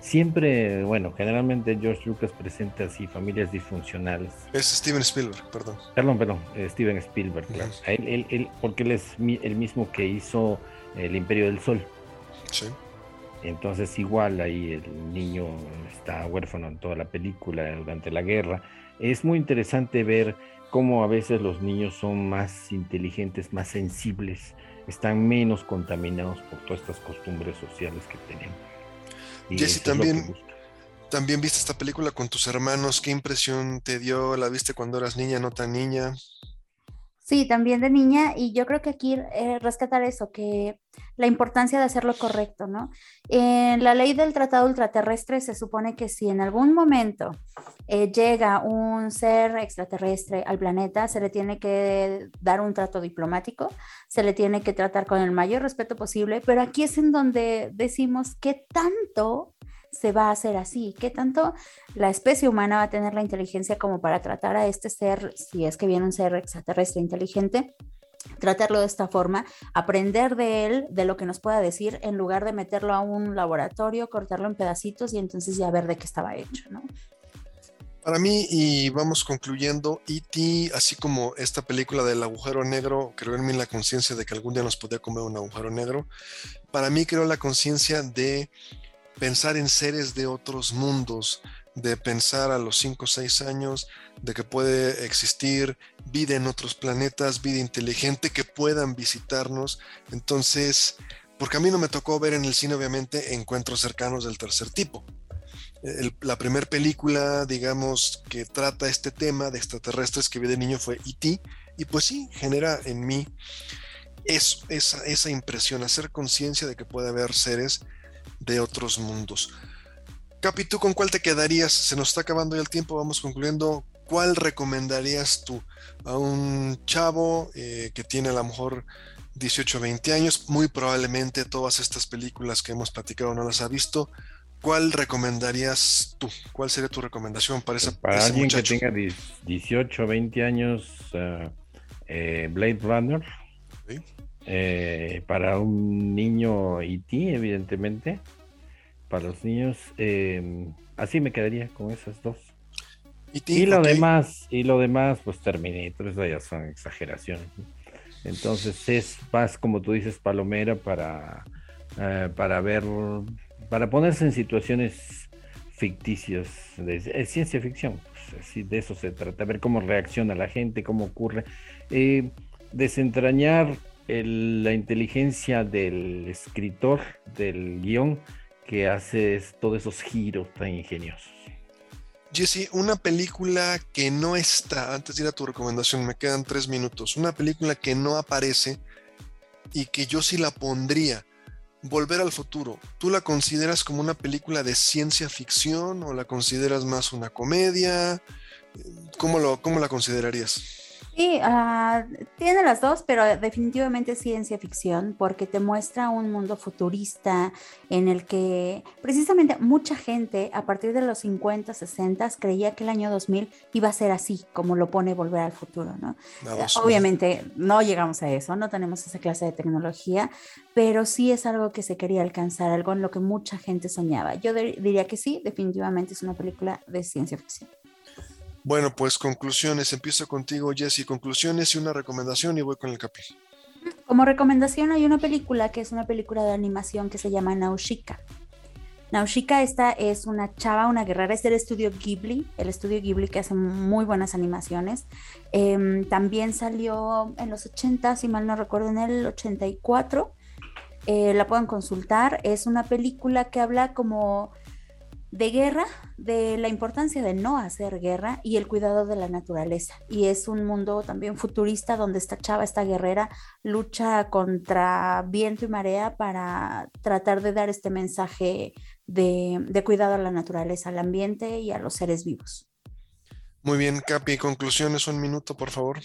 siempre, bueno, generalmente George Lucas presenta así familias disfuncionales. Es Steven Spielberg, perdón. Perdón, perdón, eh, Steven Spielberg, claro. él, porque él es el mismo que hizo El Imperio del Sol. Sí. Entonces igual ahí el niño está huérfano en toda la película durante la guerra. Es muy interesante ver cómo a veces los niños son más inteligentes, más sensibles, están menos contaminados por todas estas costumbres sociales que tenemos. Jesse, también, también viste esta película con tus hermanos. ¿Qué impresión te dio? ¿La viste cuando eras niña, no tan niña? Sí, también de niña, y yo creo que aquí eh, rescatar eso, que la importancia de hacer lo correcto, ¿no? En la ley del tratado ultraterrestre se supone que si en algún momento eh, llega un ser extraterrestre al planeta, se le tiene que dar un trato diplomático, se le tiene que tratar con el mayor respeto posible, pero aquí es en donde decimos qué tanto se va a hacer así? ¿Qué tanto la especie humana va a tener la inteligencia como para tratar a este ser, si es que viene un ser extraterrestre inteligente? tratarlo de esta forma, aprender de él, de lo que nos pueda decir, en lugar de meterlo a un laboratorio, cortarlo en pedacitos y entonces ya ver de qué estaba hecho, ¿no? Para mí, y vamos concluyendo, E.T., así como esta película del agujero negro, creo en mí la conciencia de que algún día nos podía comer un agujero negro, para mí creo la conciencia de pensar en seres de otros mundos, de pensar a los 5 o 6 años de que puede existir vida en otros planetas, vida inteligente que puedan visitarnos. Entonces, porque a mí no me tocó ver en el cine, obviamente, encuentros cercanos del tercer tipo. la primera película, digamos, que trata este tema de extraterrestres que vi de niño fue E.T. Y pues sí, genera en mí eso, esa, esa impresión, hacer conciencia de que puede haber seres de otros mundos. Capi, ¿tú con cuál te quedarías? Se nos está acabando ya el tiempo, vamos concluyendo. ¿Cuál recomendarías tú a un chavo eh, que tiene a lo mejor 18 o 20 años? Muy probablemente todas estas películas que hemos platicado no las ha visto. ¿Cuál recomendarías tú? ¿Cuál sería tu recomendación para, esa, para alguien que tenga 18 o 20 años? Eh, eh, Blade Runner. Eh, para un niño IT, e evidentemente. Para los niños, em, así me quedaría con esas dos. E y lo demás, y lo demás, pues Terminator, eso ya son exageraciones. Entonces es más, como tú dices, palomera para, eh, para ver, para ponerse en situaciones ficticias, de, ciencia ficción, pues, de eso se trata, ver cómo reacciona la gente, cómo ocurre, eh, desentrañar la inteligencia del escritor del guion que hace todos esos giros tan ingeniosos. Jesse, una película que no está, antes de ir a tu recomendación, me quedan tres minutos, una película que no aparece y que yo sí la pondría, Volver al futuro, ¿tú la consideras como una película de ciencia ficción o la consideras más una comedia? ¿Cómo, lo, cómo la considerarías? Sí, ah, tiene las dos, pero definitivamente ciencia ficción, porque te muestra un mundo futurista en el que precisamente mucha gente a partir de los 50, 60 creía que el año 2000 iba a ser así, como lo pone Volver al Futuro, ¿no? Obviamente no llegamos a eso, no tenemos esa clase de tecnología, pero sí es algo que se quería alcanzar, algo en lo que mucha gente soñaba. Yo diría que sí, definitivamente es una película de ciencia ficción. Bueno, pues conclusiones. Empiezo contigo, Jesse. Conclusiones y una recomendación y voy con el capi. Como recomendación hay una película que es una película de animación que se llama Naushika. Naushika esta es una chava, una guerrera, es del estudio Ghibli, el estudio Ghibli que hace muy buenas animaciones. Em, también salió en los 80, si mal no recuerdo, en el 84. Eh, la pueden consultar. Es una película que habla como de guerra, de la importancia de no hacer guerra y el cuidado de la naturaleza. Y es un mundo también futurista donde esta chava, esta guerrera, lucha contra viento y marea para tratar de dar este mensaje de, de cuidado a la naturaleza, al ambiente y a los seres vivos. Muy bien, Capi, conclusiones, un minuto, por favor.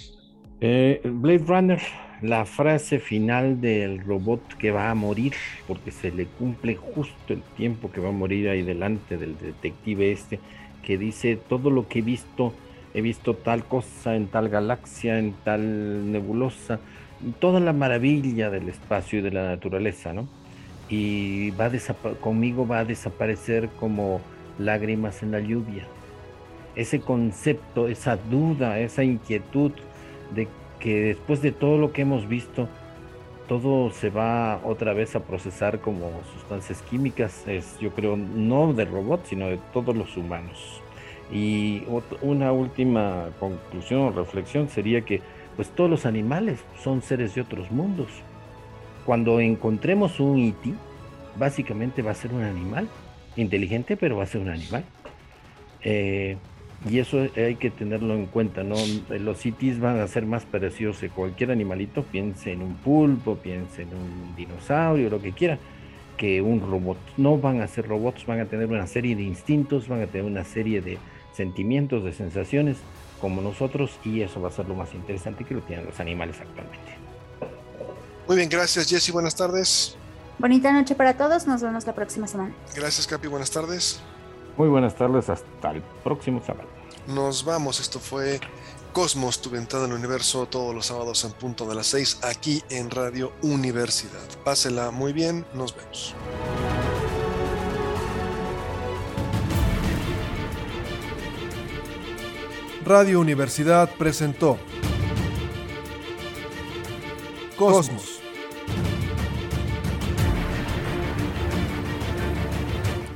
Eh, Blade Runner, la frase final del robot que va a morir, porque se le cumple justo el tiempo que va a morir ahí delante del detective este, que dice todo lo que he visto, he visto tal cosa en tal galaxia, en tal nebulosa, toda la maravilla del espacio y de la naturaleza, ¿no? y va conmigo va a desaparecer como lágrimas en la lluvia. Ese concepto, esa duda, esa inquietud de que después de todo lo que hemos visto, todo se va otra vez a procesar como sustancias químicas, es yo creo no de robots, sino de todos los humanos. Y una última conclusión o reflexión sería que pues todos los animales son seres de otros mundos. Cuando encontremos un IT, e básicamente va a ser un animal, inteligente, pero va a ser un animal. Eh, y eso hay que tenerlo en cuenta, ¿no? Los ITs e van a ser más parecidos a cualquier animalito, piense en un pulpo, piense en un dinosaurio, lo que quiera, que un robot. No van a ser robots, van a tener una serie de instintos, van a tener una serie de sentimientos, de sensaciones como nosotros y eso va a ser lo más interesante que lo tienen los animales actualmente. Muy bien, gracias Jesse, buenas tardes. Bonita noche para todos, nos vemos la próxima semana. Gracias Capi, buenas tardes. Muy buenas tardes, hasta el próximo sábado. Nos vamos, esto fue Cosmos, tu ventana al universo, todos los sábados en punto de las 6 aquí en Radio Universidad. Pásela muy bien, nos vemos. Radio Universidad presentó Cosmos.